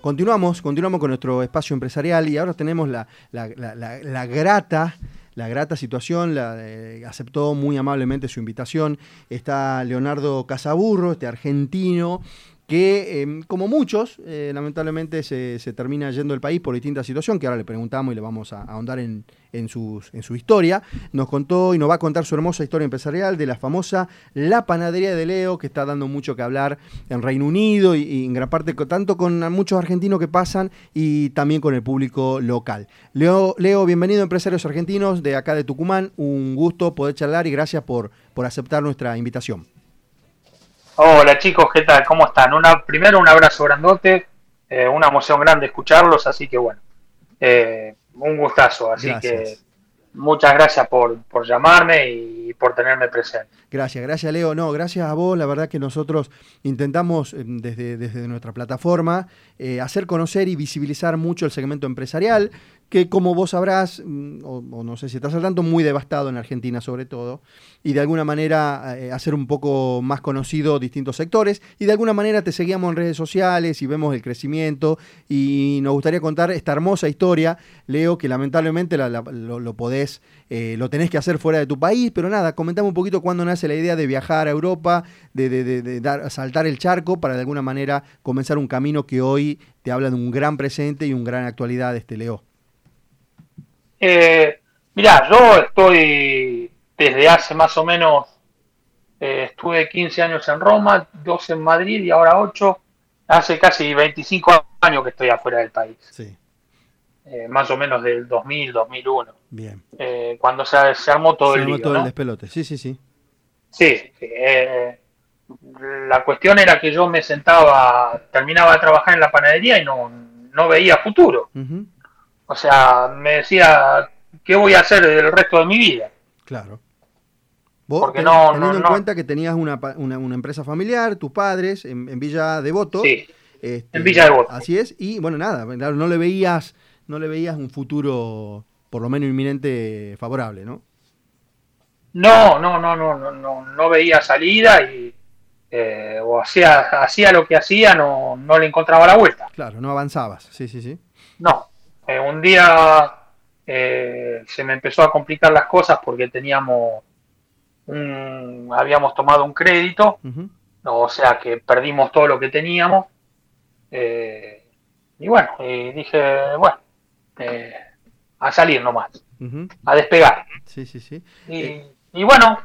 Continuamos, continuamos con nuestro espacio empresarial y ahora tenemos la, grata la grata situación, la, aceptó muy amablemente su invitación. Está Leonardo Casaburro, este argentino, que em, como muchos, eh, lamentablemente se, termina yendo del país por distintas situaciones, que ahora le preguntamos y le vamos a, ahondar en, en, sus, en su historia. Nos contó y nos va a contar su hermosa historia empresarial de la famosa La Panadería de Leo, que está dando mucho que hablar en Reino Unido y, en gran parte tanto con muchos argentinos que pasan y también con el público local. Leo, Leo bienvenido Empresarios Argentinos de acá de Tucumán, un gusto poder charlar y gracias por, por aceptar nuestra invitación. Hola chicos, ¿qué tal? ¿Cómo están? Una, primero un abrazo grandote, eh, una emoción grande escucharlos, así que bueno, eh, un gustazo, así que muchas gracias por, por llamarme y por tenerme presente. Gracias, gracias Leo. No, gracias a vos. La verdad que nosotros intentamos eh, desde, desde nuestra plataforma hacer conocer y visibilizar mucho el segmento empresarial, que como vos sabrás, mm, o, no sé si estás al tanto, muy devastado en Argentina sobre todo, y de alguna manera eh, hacer un poco más conocido distintos sectores, y de alguna manera te seguíamos en redes sociales y vemos el crecimiento, y nos gustaría contar esta hermosa historia, Leo, que lamentablemente lo, podés, eh, lo tenés que hacer fuera de tu país, pero nada, comentame un poquito cuándo nace la idea de viajar a Europa, de, dar, saltar el charco para de alguna manera comenzar un camino que hoy te habla de un gran presente y un gran actualidad, este Leo. Eh, mirá, yo estoy desde hace más o menos, eh, estuve 15 años en Roma, 12 en Madrid y ahora 8. Hace casi 25 años que estoy afuera del país. Sí. Eh, más o menos del 2000, 2001. Bien. Eh, cuando se, armó todo el lío, todo el despelote, sí, sí, sí. Sí, la cuestión era que yo me sentaba, terminaba de trabajar en la panadería y no, no veía futuro. O sea, me decía, ¿qué voy a hacer el resto de mi vida? Claro. Vos, Porque no, teniendo en cuenta que tenías una, una, empresa familiar, tus padres, en, Villa Devoto. Sí, este, en Villa Devoto. Así es, y bueno, nada, no le veías, no le veías un futuro, por lo menos inminente, favorable, ¿no? No, no, no, no, no, no, no veía salida y eh, o hacía, hacía lo que hacía, no, no le encontraba la vuelta. Claro, no avanzabas, sí, sí, sí. No, eh, un día eh, se me empezó a complicar las cosas porque teníamos un, habíamos tomado un crédito, o sea que perdimos todo lo que teníamos. Eh, y bueno, dije, bueno, a salir nomás, a despegar. Sí, sí, sí. Y, bueno,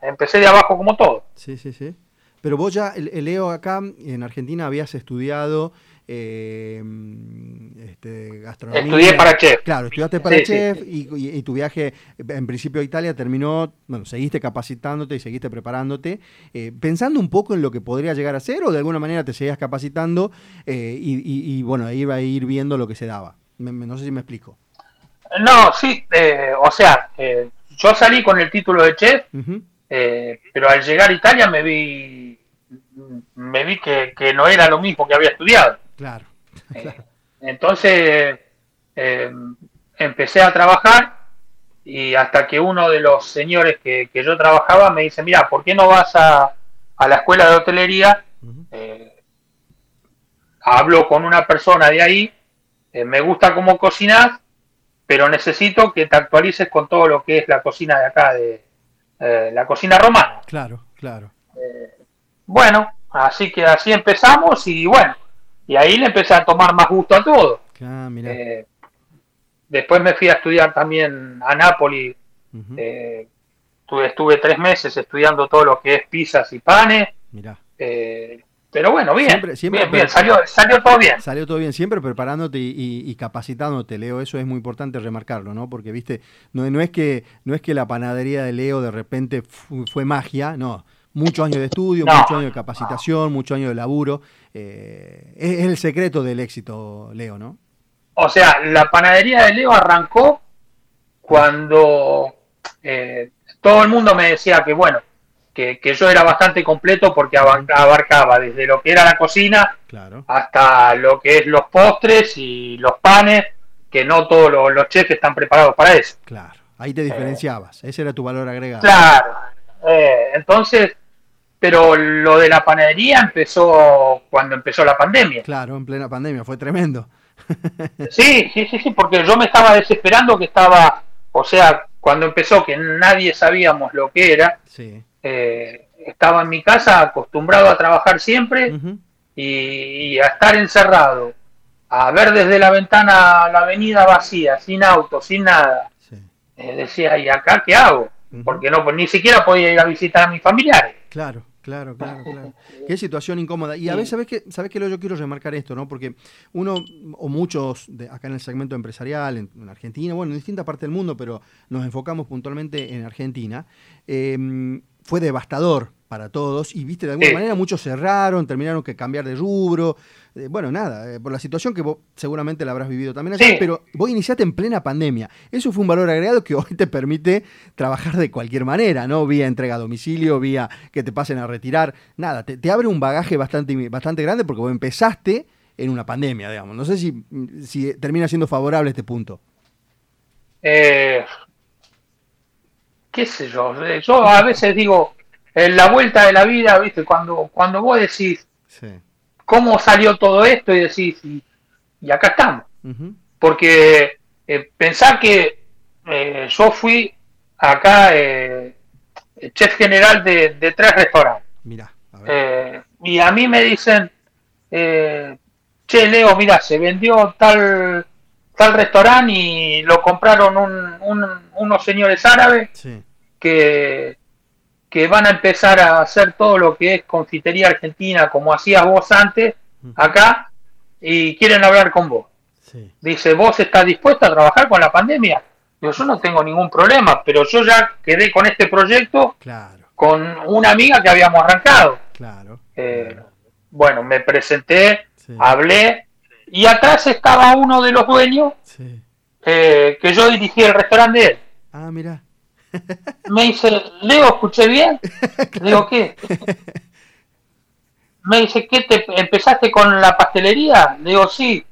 empecé de abajo como todo. Sí, sí, sí. Pero vos ya, Leo, acá en Argentina habías estudiado eh, este, gastronomía. Estudié para chef. Claro, estudiaste para chef Y, tu viaje, en principio a Italia, terminó, bueno, seguiste capacitándote y seguiste preparándote, eh, pensando un poco en lo que podría llegar a ser o de alguna manera te seguías capacitando eh, y, bueno, iba a ir viendo lo que se daba. no sé si me explico. No, sí, eh, o sea, yo salí con el título de chef, pero al llegar a Italia me vi me vi que, no era lo mismo que había estudiado. Claro. Eh, entonces eh, empecé a trabajar y hasta que uno de los señores que, yo trabajaba me dice, mira, ¿por qué no vas a, a la escuela de hotelería? Eh, hablo con una persona de ahí, me gusta cómo cocinas, pero necesito que te actualices con todo lo que es la cocina de acá, de la cocina romana. Claro, claro. bueno, así que así empezamos y bueno, y ahí le empecé a tomar más gusto a todo. Ah, eh, después me fui a estudiar también a Nápoles. Eh, estuve, tres meses estudiando todo lo que es pizzas y panes. Eh, pero bueno, bien, siempre, bien, salió, todo bien. Salió todo bien, siempre preparándote y, capacitándote, Leo, eso es muy importante remarcarlo, ¿no? Porque, viste, no, no, es, que, no es que la panadería de Leo de repente fue magia, no, muchos años de estudio, muchos años de capacitación, muchos años de laburo. Eh, es, el secreto del éxito, Leo, ¿no? O sea, la panadería de Leo arrancó cuando eh, todo el mundo me decía que, bueno, que, yo era bastante completo porque abarcaba desde lo que era la cocina hasta lo que es los postres y los panes, que no todos los, chefs están preparados para eso. Claro, ahí te diferenciabas, ese era tu valor agregado. Claro, entonces pero lo de la panadería empezó cuando empezó la pandemia. Claro, en plena pandemia, fue tremendo. sí, sí, sí, sí, porque yo me estaba desesperando que estaba, o sea, cuando empezó que nadie sabíamos lo que era, sí. Eh, estaba en mi casa acostumbrado a trabajar siempre y, y a estar encerrado, a ver desde la ventana la avenida vacía, sin auto, sin nada. Sí. Eh, decía, ¿y acá qué hago? Porque no, pues ni siquiera podía ir a visitar a mis familiares. Claro, claro, claro, claro. Qué situación incómoda. Y a veces, ¿sabes qué? ¿Sabes qué? Lo- Yo quiero remarcar esto, ¿no? Porque uno, o muchos, de acá en el segmento empresarial, en, en Argentina, bueno, en distintas partes del mundo, pero nos enfocamos puntualmente en Argentina, eh, fue devastador para todos y, viste, de alguna Sí. manera muchos cerraron, terminaron que cambiar de rubro. Eh, bueno, nada, eh, por la situación que vos seguramente la habrás vivido también allá, Sí. pero vos iniciaste en plena pandemia. Eso fue un valor agregado que hoy te permite trabajar de cualquier manera, ¿no? Vía entrega a domicilio, vía que te pasen a retirar. Nada, te, te abre un bagaje bastante, bastante grande porque vos empezaste en una pandemia, digamos. No sé si, si termina siendo favorable este punto. Eh, qué sé yo, eh, yo a veces digo, en la vuelta de la vida, ¿viste? Cuando, cuando vos decís Sí. cómo salió todo esto y decís, y, y acá estamos. Porque eh, pensar que eh, yo fui acá eh, chef general de, de tres restaurantes. Mirá, a ver. Eh, y a mí me dicen, che, Leo, mira, se vendió tal, tal restaurante y lo compraron un- un- unos señores árabes sí. que, que van a empezar a hacer todo lo que es confitería argentina, como hacías vos antes, acá, y quieren hablar con vos. Sí. Dice, ¿vos estás dispuesta a trabajar con la pandemia? Digo, yo no tengo ningún problema, pero yo ya quedé con este proyecto Claro, con una amiga que habíamos arrancado. claro. Eh, claro. bueno, me presenté, Sí. hablé, y atrás estaba uno de los dueños Sí. eh, que yo dirigí el restaurante de él. Ah, mirá. Me dice, Leo, ¿escuché bien? Le Digo, ¿qué? Me dice, ¿qué te empezaste con la pastelería? Le digo, sí,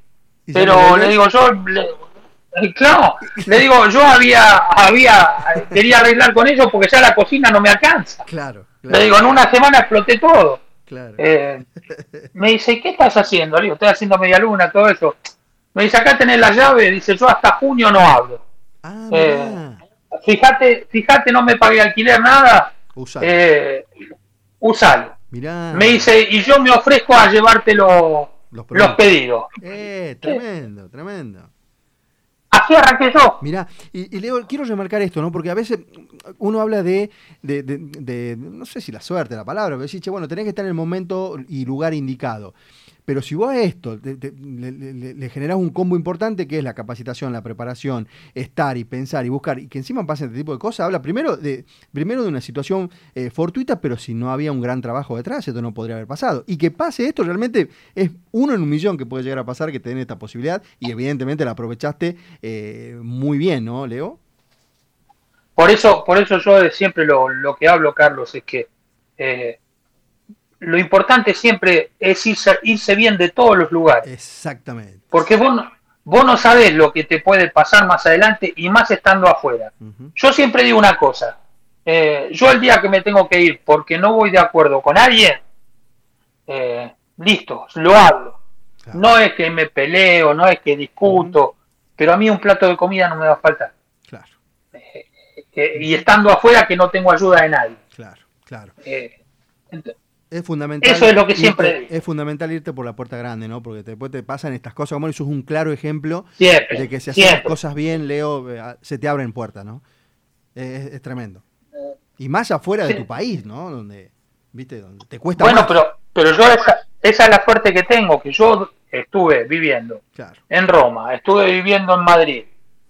¿Y ya pero le digo, yo, le- claro, le digo, yo había, había, quería arreglar con ellos porque ya la cocina no me alcanza. Claro, claro. Le digo, en una semana exploté todo. claro. Eh, me dice, ¿qué estás haciendo? Le digo, estoy haciendo media luna, todo eso. Me dice, acá tenés la llave. Dice, yo hasta junio no hablo. ah, eh. Fíjate, fíjate, no me pagué alquiler, nada. Usá. Eh, usalo. mirá. Me dice, y yo me ofrezco a llevarte lo- Los pedidos. Eh, tremendo, tremendo. Así arranqué yo. Mirá, y, y Leo, quiero remarcar esto, ¿no? Porque a veces uno habla de, de, de- de- no sé si la suerte, la palabra, pero decís, che, bueno, tenés que estar en el momento y lugar indicado. Pero si vos a esto le, le- generás un combo importante que es la capacitación, la preparación, estar y pensar y buscar, y que encima pasen este tipo de cosas, habla primero de, primero de una situación eh, fortuita, pero si no había un gran trabajo detrás, esto no podría haber pasado. Y que pase esto realmente es uno en un millón que puede llegar a pasar que te den esta posibilidad, y evidentemente la aprovechaste eh, muy bien, ¿no, Leo? Por eso, por eso yo siempre lo, lo que hablo, Carlos, es que eh, lo importante siempre es irse, irse bien de todos los lugares. Exactamente. Porque vos no, vos no sabés lo que te puede pasar más adelante y más estando afuera. Yo siempre digo una cosa. eh, yo el día que me tengo que ir porque no voy de acuerdo con alguien, eh, listo, lo hablo. Claro. No es que me peleo, no es que discuto, pero a mí un plato de comida no me va a faltar. Claro, Eh, y estando afuera que no tengo ayuda de nadie. claro, claro. Eh, ent- Es fundamental. Eso es lo que irte- siempre digo. Es fundamental irte por la puerta grande, ¿no? Porque después te pasan estas cosas. Como eso es un claro ejemplo siempre. de que si haces las cosas bien, Leo, eh, se te abren puertas, ¿no? Es, es tremendo. Y más afuera de tu país, ¿no? Donde, viste, donde te cuesta Bueno, más. pero, pero yo esa, esa es la suerte que tengo, que yo estuve viviendo Claro, en Roma, estuve viviendo en Madrid,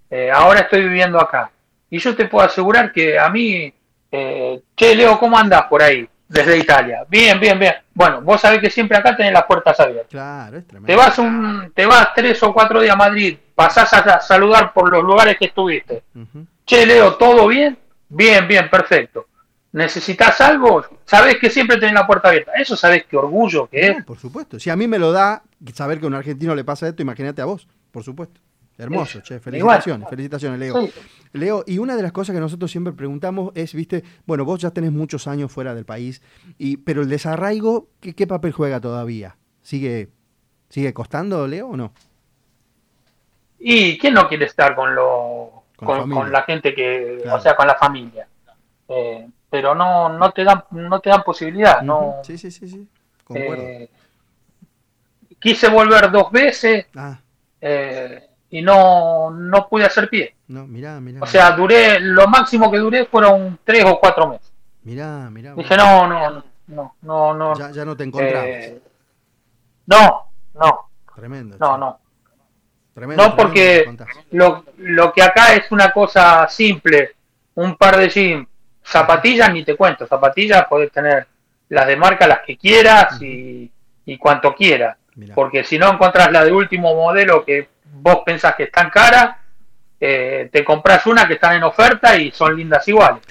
eh, ahora estoy viviendo acá. Y yo te puedo asegurar que a mí, eh, che, Leo, ¿cómo andás por ahí? Desde Italia. Bien, bien, bien. Bueno, vos sabés que siempre acá tenés las puertas abiertas. claro, es tremendo. Te vas un, te vas tres o cuatro días a Madrid, pasás a saludar por los lugares que estuviste. Ujú. Che, Leo, ¿todo bien? Bien, bien, perfecto. ¿Necesitas algo? Sabés que siempre tenés la puerta abierta. Eso sabés qué orgullo que es. Por supuesto. Si a mí me lo da saber que a un argentino le pasa esto, imagínate a vos, por supuesto. Hermoso, che, felicitaciones, felicitaciones, Leo. Leo, y una de las cosas que nosotros siempre preguntamos es, viste, bueno, vos ya tenés muchos años fuera del país, y, pero el desarraigo, ¿qué, qué papel juega todavía? ¿Sigue, ¿Sigue costando, Leo, o no? ¿Y quién no quiere estar con lo con, la gente que, o sea, con la familia? Eh, pero no, no te dan, no te dan posibilidad, no. Sí, sí, sí, sí. Concuerdo. Eh, quise volver dos veces. Ah. Eh, y no, no pude hacer pie. No, mirá, mirá. O sea, duré, lo máximo que duré fueron tres o cuatro meses. Mirá, mirá. Dije, no, no, no, no, no. Ya, ya no te encontrabas. Eh, no, no. Tremendo. No, no. Tremendo, no, porque lo, lo que acá es una cosa simple, un par de jeans, zapatillas ni te cuento, zapatillas podés tener las de marca las que quieras y, y cuanto quieras. Porque si no encontrás la de último modelo que vos pensás que están caras, eh, te compras una que están en oferta y son lindas iguales.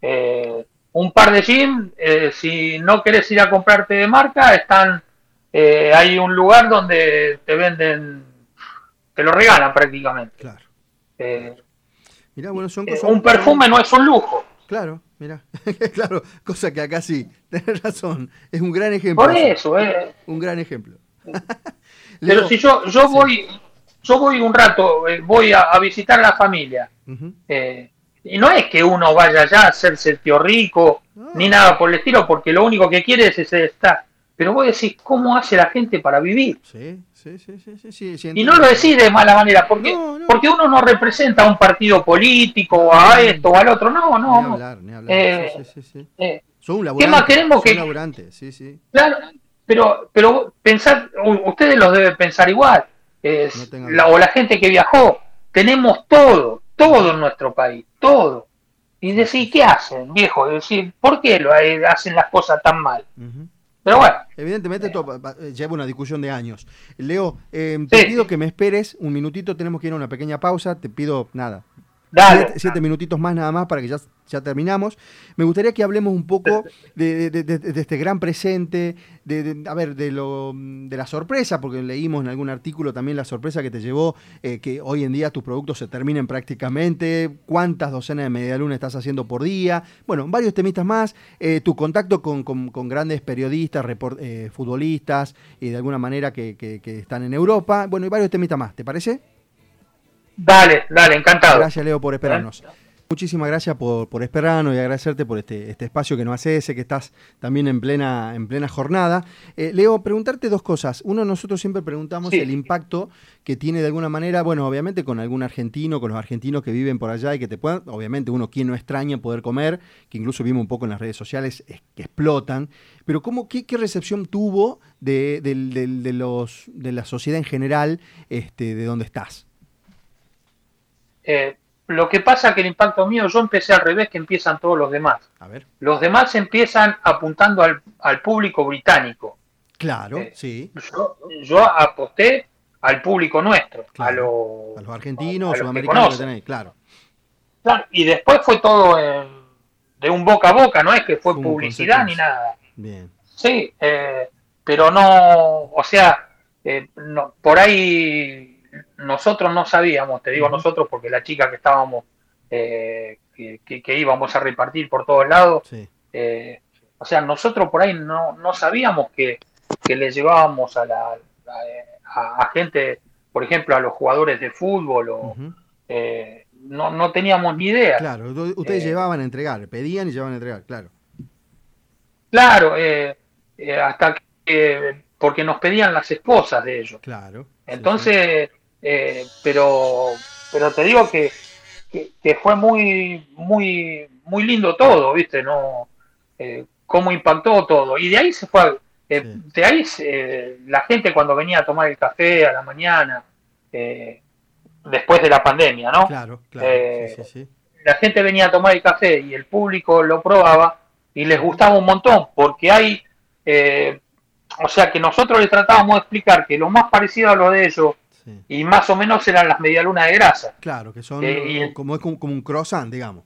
Eh, un par de jeans, eh, si no querés ir a comprarte de marca, están hay un lugar donde te venden, te lo regalan prácticamente. Claro. bueno, son un perfume no es un lujo. Claro, mira, claro, cosa que acá sí, tenés razón, es un gran ejemplo. Por eso, eh. Un gran ejemplo. Pero si yo, yo voy, yo voy un rato, eh, voy a, visitar a la familia. Eh, y no es que uno vaya allá a hacerse el tío rico, ni nada por el estilo, porque lo único que quiere es ese estar. Pero vos decís, ¿cómo hace la gente para vivir? Sí, sí, sí, sí. sí, y no lo decís de mala manera, porque, porque uno no representa a un partido político, o a esto o al otro. No, no. Ni hablar, ni hablar. Eh, sí, sí, sí. Son un ¿Qué más queremos que.? sí, sí. Claro, pero, pero pensar, ustedes los deben pensar igual, o la gente que viajó, tenemos todo, todo en nuestro país, todo. Y decir, ¿qué hacen, viejo? Decir, ¿por qué lo hacen las cosas tan mal? Pero bueno. Evidentemente eh, lleva una discusión de años. Leo, eh, te pido que me esperes un minutito, tenemos que ir a una pequeña pausa, te pido nada, Siete, minutitos más nada más para que ya, terminamos. Me gustaría que hablemos un poco de, este gran presente, de, a ver, de, lo, de la sorpresa, porque leímos en algún artículo también la sorpresa que te llevó eh, que hoy en día tus productos se terminen prácticamente, cuántas docenas de medialuna estás haciendo por día, bueno, varios temistas más, eh, tu contacto con, grandes periodistas, eh, futbolistas y de alguna manera que, que están en Europa, bueno, y varios temistas más, ¿te parece? Dale, dale, encantado. Gracias, Leo, por esperarnos. Muchísimas gracias por, por, esperarnos y agradecerte por este, este espacio que nos hace ese, que estás también en plena, en plena jornada. Eh, Leo, preguntarte dos cosas. Uno, nosotros siempre preguntamos el impacto que tiene de alguna manera, bueno, obviamente con algún argentino, con los argentinos que viven por allá y que te puedan, obviamente uno quien no extraña poder comer, que incluso vimos un poco en las redes sociales que explotan, pero ¿cómo, qué, qué recepción tuvo de, de, los, de la sociedad en general este, de dónde estás? Eh, lo que pasa que el impacto mío, yo empecé al revés que empiezan todos los demás. A ver. Los demás empiezan apuntando al, público británico. Claro, eh, sí. Yo, aposté al público nuestro, a, los argentinos, sudamericanos que, tenéis, claro. Y después fue todo de un boca a boca, no es que fue, publicidad ni nada. Bien. Sí, eh, pero no, o sea, no, por ahí nosotros no sabíamos, te digo nosotros porque la chica que estábamos, eh, que, íbamos a repartir por todos lados, eh, o sea, nosotros por ahí no, no sabíamos que, le llevábamos a la a, gente, por ejemplo, a los jugadores de fútbol o eh, no, no teníamos ni idea. Claro, ustedes llevaban a entregar, pedían y llevaban a entregar, claro. Claro, hasta que porque nos pedían las esposas de ellos. Claro. Entonces, eh, pero, pero te digo que, que, fue muy, muy, muy lindo todo, ¿viste? No, eh, cómo impactó todo. Y de ahí se fue, eh, de ahí la gente cuando venía a tomar el café a la mañana, después de la pandemia, ¿no? Claro, claro. La gente venía a tomar el café y el público lo probaba y les gustaba un montón, porque hay, o sea que nosotros les tratábamos de explicar que lo más parecido a lo de ellos y más o menos eran las medialunas de grasa. Claro, que son eh, como, es como, un croissant, digamos.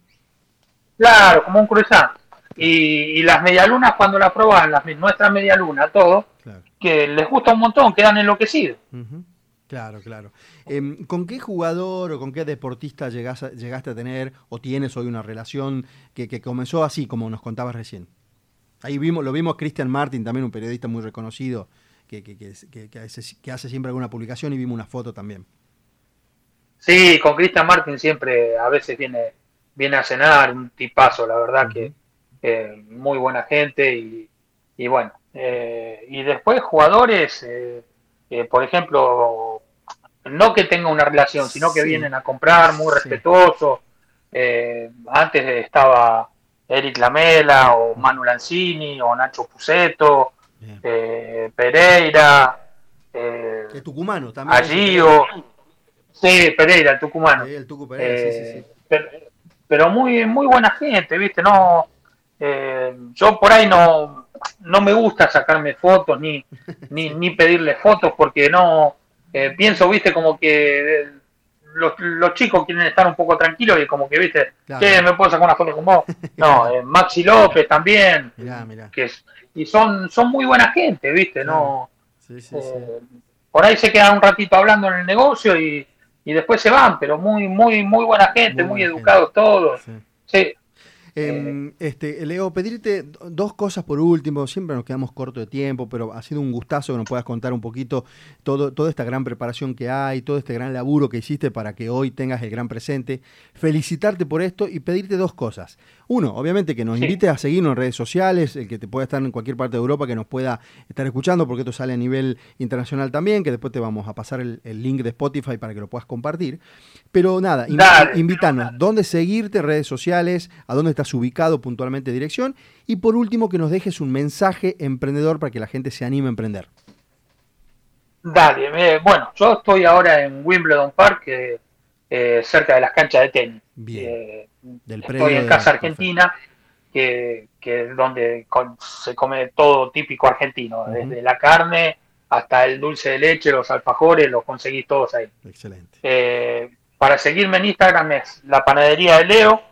Claro, como un croissant. Y, las medialunas cuando las proban, las, nuestras medialunas, todo, que les gusta un montón, quedan enloquecidos. Claro, claro. Em, ¿Con qué jugador o con qué deportista llegaste a tener o tienes hoy una relación que, comenzó así, como nos contabas recién? Ahí vimos, lo vimos Christian Martin, también un periodista muy reconocido, que, que, hace, siempre alguna publicación y vimos una foto también. Sí, con Christian Martin siempre a veces viene, viene a cenar, un tipazo, la verdad que muy buena gente y, bueno. Eh, y después jugadores, eh, eh, por ejemplo, no que tenga una relación, sino que vienen a comprar, muy respetuoso. antes estaba Eric Lamela o Manu Lanzini o Nacho Puceto, Pereira. el tucumano también. Allí Sí, Pereira, el tucumano. el Pero, pero, muy, muy buena gente, ¿viste? No, eh, yo por ahí no, no me gusta sacarme fotos ni, ni, ni pedirle fotos porque no eh, pienso, viste, como que eh, los, los, chicos quieren estar un poco tranquilos y como que, viste, que me puedo sacar una foto con vos. No, Maxi López también. Que es, y son, son muy buena gente, viste, no. por ahí se quedan un ratito hablando en el negocio y, y después se van, pero muy, muy, muy buena gente, muy, educados todos. Sí. Em, este, Leo, pedirte dos cosas por último, siempre nos quedamos corto de tiempo, pero ha sido un gustazo que nos puedas contar un poquito todo, toda esta gran preparación que hay, todo este gran laburo que hiciste para que hoy tengas el gran presente. Felicitarte por esto y pedirte dos cosas. Uno, obviamente que nos invites a seguirnos en redes sociales, el que te pueda estar en cualquier parte de Europa, que nos pueda estar escuchando, porque esto sale a nivel internacional también, que después te vamos a pasar el, link de Spotify para que lo puedas compartir. Pero nada, invítanos, dónde seguirte redes sociales, a dónde estás ubicado puntualmente dirección. Y por último, que nos dejes un mensaje emprendedor para que la gente se anime a emprender. Dale, bueno, yo estoy ahora en Wimbledon Park, eh, cerca de las canchas de tenis. Bien. Eh, estoy en Casa Argentina, que, es donde se come todo típico argentino, desde la carne hasta el dulce de leche, los alfajores, los conseguís todos ahí. Excelente. Eh, para seguirme en Instagram es la panadería de Leo.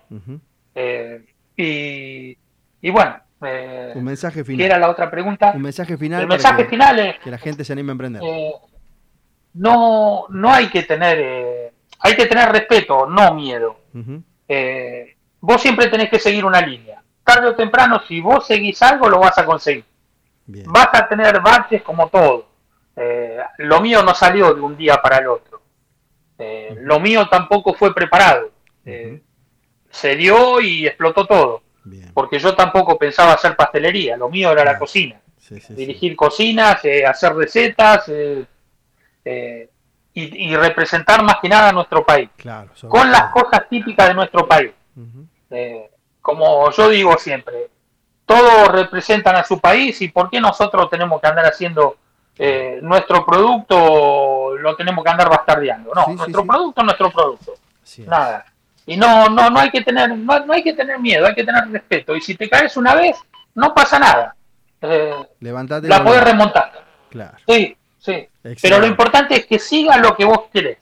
Y, bueno, eh, un mensaje final. ¿Qué era la otra pregunta? Un mensaje final. El mensaje que, final es que la gente se anime a emprender. No, no hay que tener, hay que tener respeto, no miedo. vos siempre tenés que seguir una línea. Tarde o temprano, si vos seguís algo, lo vas a conseguir. Vas a tener baches como todo. lo mío no salió de un día para el otro. Lo mío tampoco fue preparado se dio y explotó todo. Porque yo tampoco pensaba hacer pastelería, lo mío era la cocina. Dirigir cocinas, eh, hacer recetas eh, eh, y, representar más que nada a nuestro país. con las cosas típicas de nuestro país. como yo digo siempre, todos representan a su país y ¿por qué nosotros tenemos que andar haciendo nuestro producto, lo tenemos que andar bastardeando? No, nuestro producto es nuestro producto. Nada. Y no, no, no hay que tener, no, hay que tener miedo, hay que tener respeto. Y si te caes una vez, no pasa nada. Eh, la puedes remontar. Claro. Sí, sí. Pero lo importante es que siga lo que vos querés.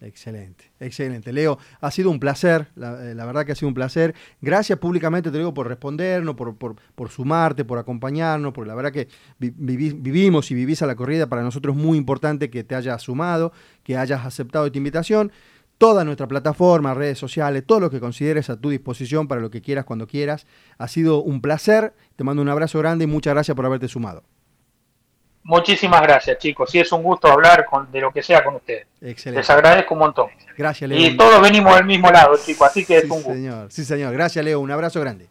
Excelente, excelente. Leo, ha sido un placer, la, eh, verdad que ha sido un placer. Gracias públicamente, te digo, por respondernos, por, por, por sumarte, por acompañarnos, porque la verdad que vivimos y vivís a la corrida. Para nosotros es muy importante que te hayas sumado, que hayas aceptado esta invitación toda nuestra plataforma, redes sociales, todo lo que consideres a tu disposición para lo que quieras cuando quieras. Ha sido un placer, te mando un abrazo grande y muchas gracias por haberte sumado. Muchísimas gracias, chicos. Y es un gusto hablar con, de lo que sea con ustedes. Excelente. Les agradezco un montón. Gracias, Leo. Y todos venimos del mismo lado, chicos, así que es un gusto. Señor. Sí, señor. Gracias, Leo. Un abrazo grande.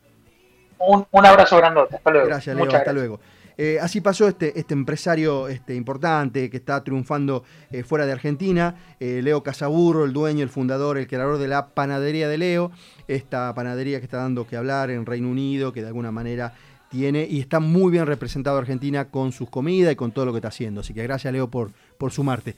Un, abrazo grandote. Hasta luego. Gracias, Leo. hasta luego. Eh, así pasó este, este empresario este, importante que está triunfando eh, fuera de Argentina, eh, Leo Casaburro, el dueño, el fundador, el creador de la panadería de Leo, esta panadería que está dando que hablar en Reino Unido, que de alguna manera tiene y está muy bien representado Argentina con sus comidas y con todo lo que está haciendo. Así que gracias Leo por, por sumarte.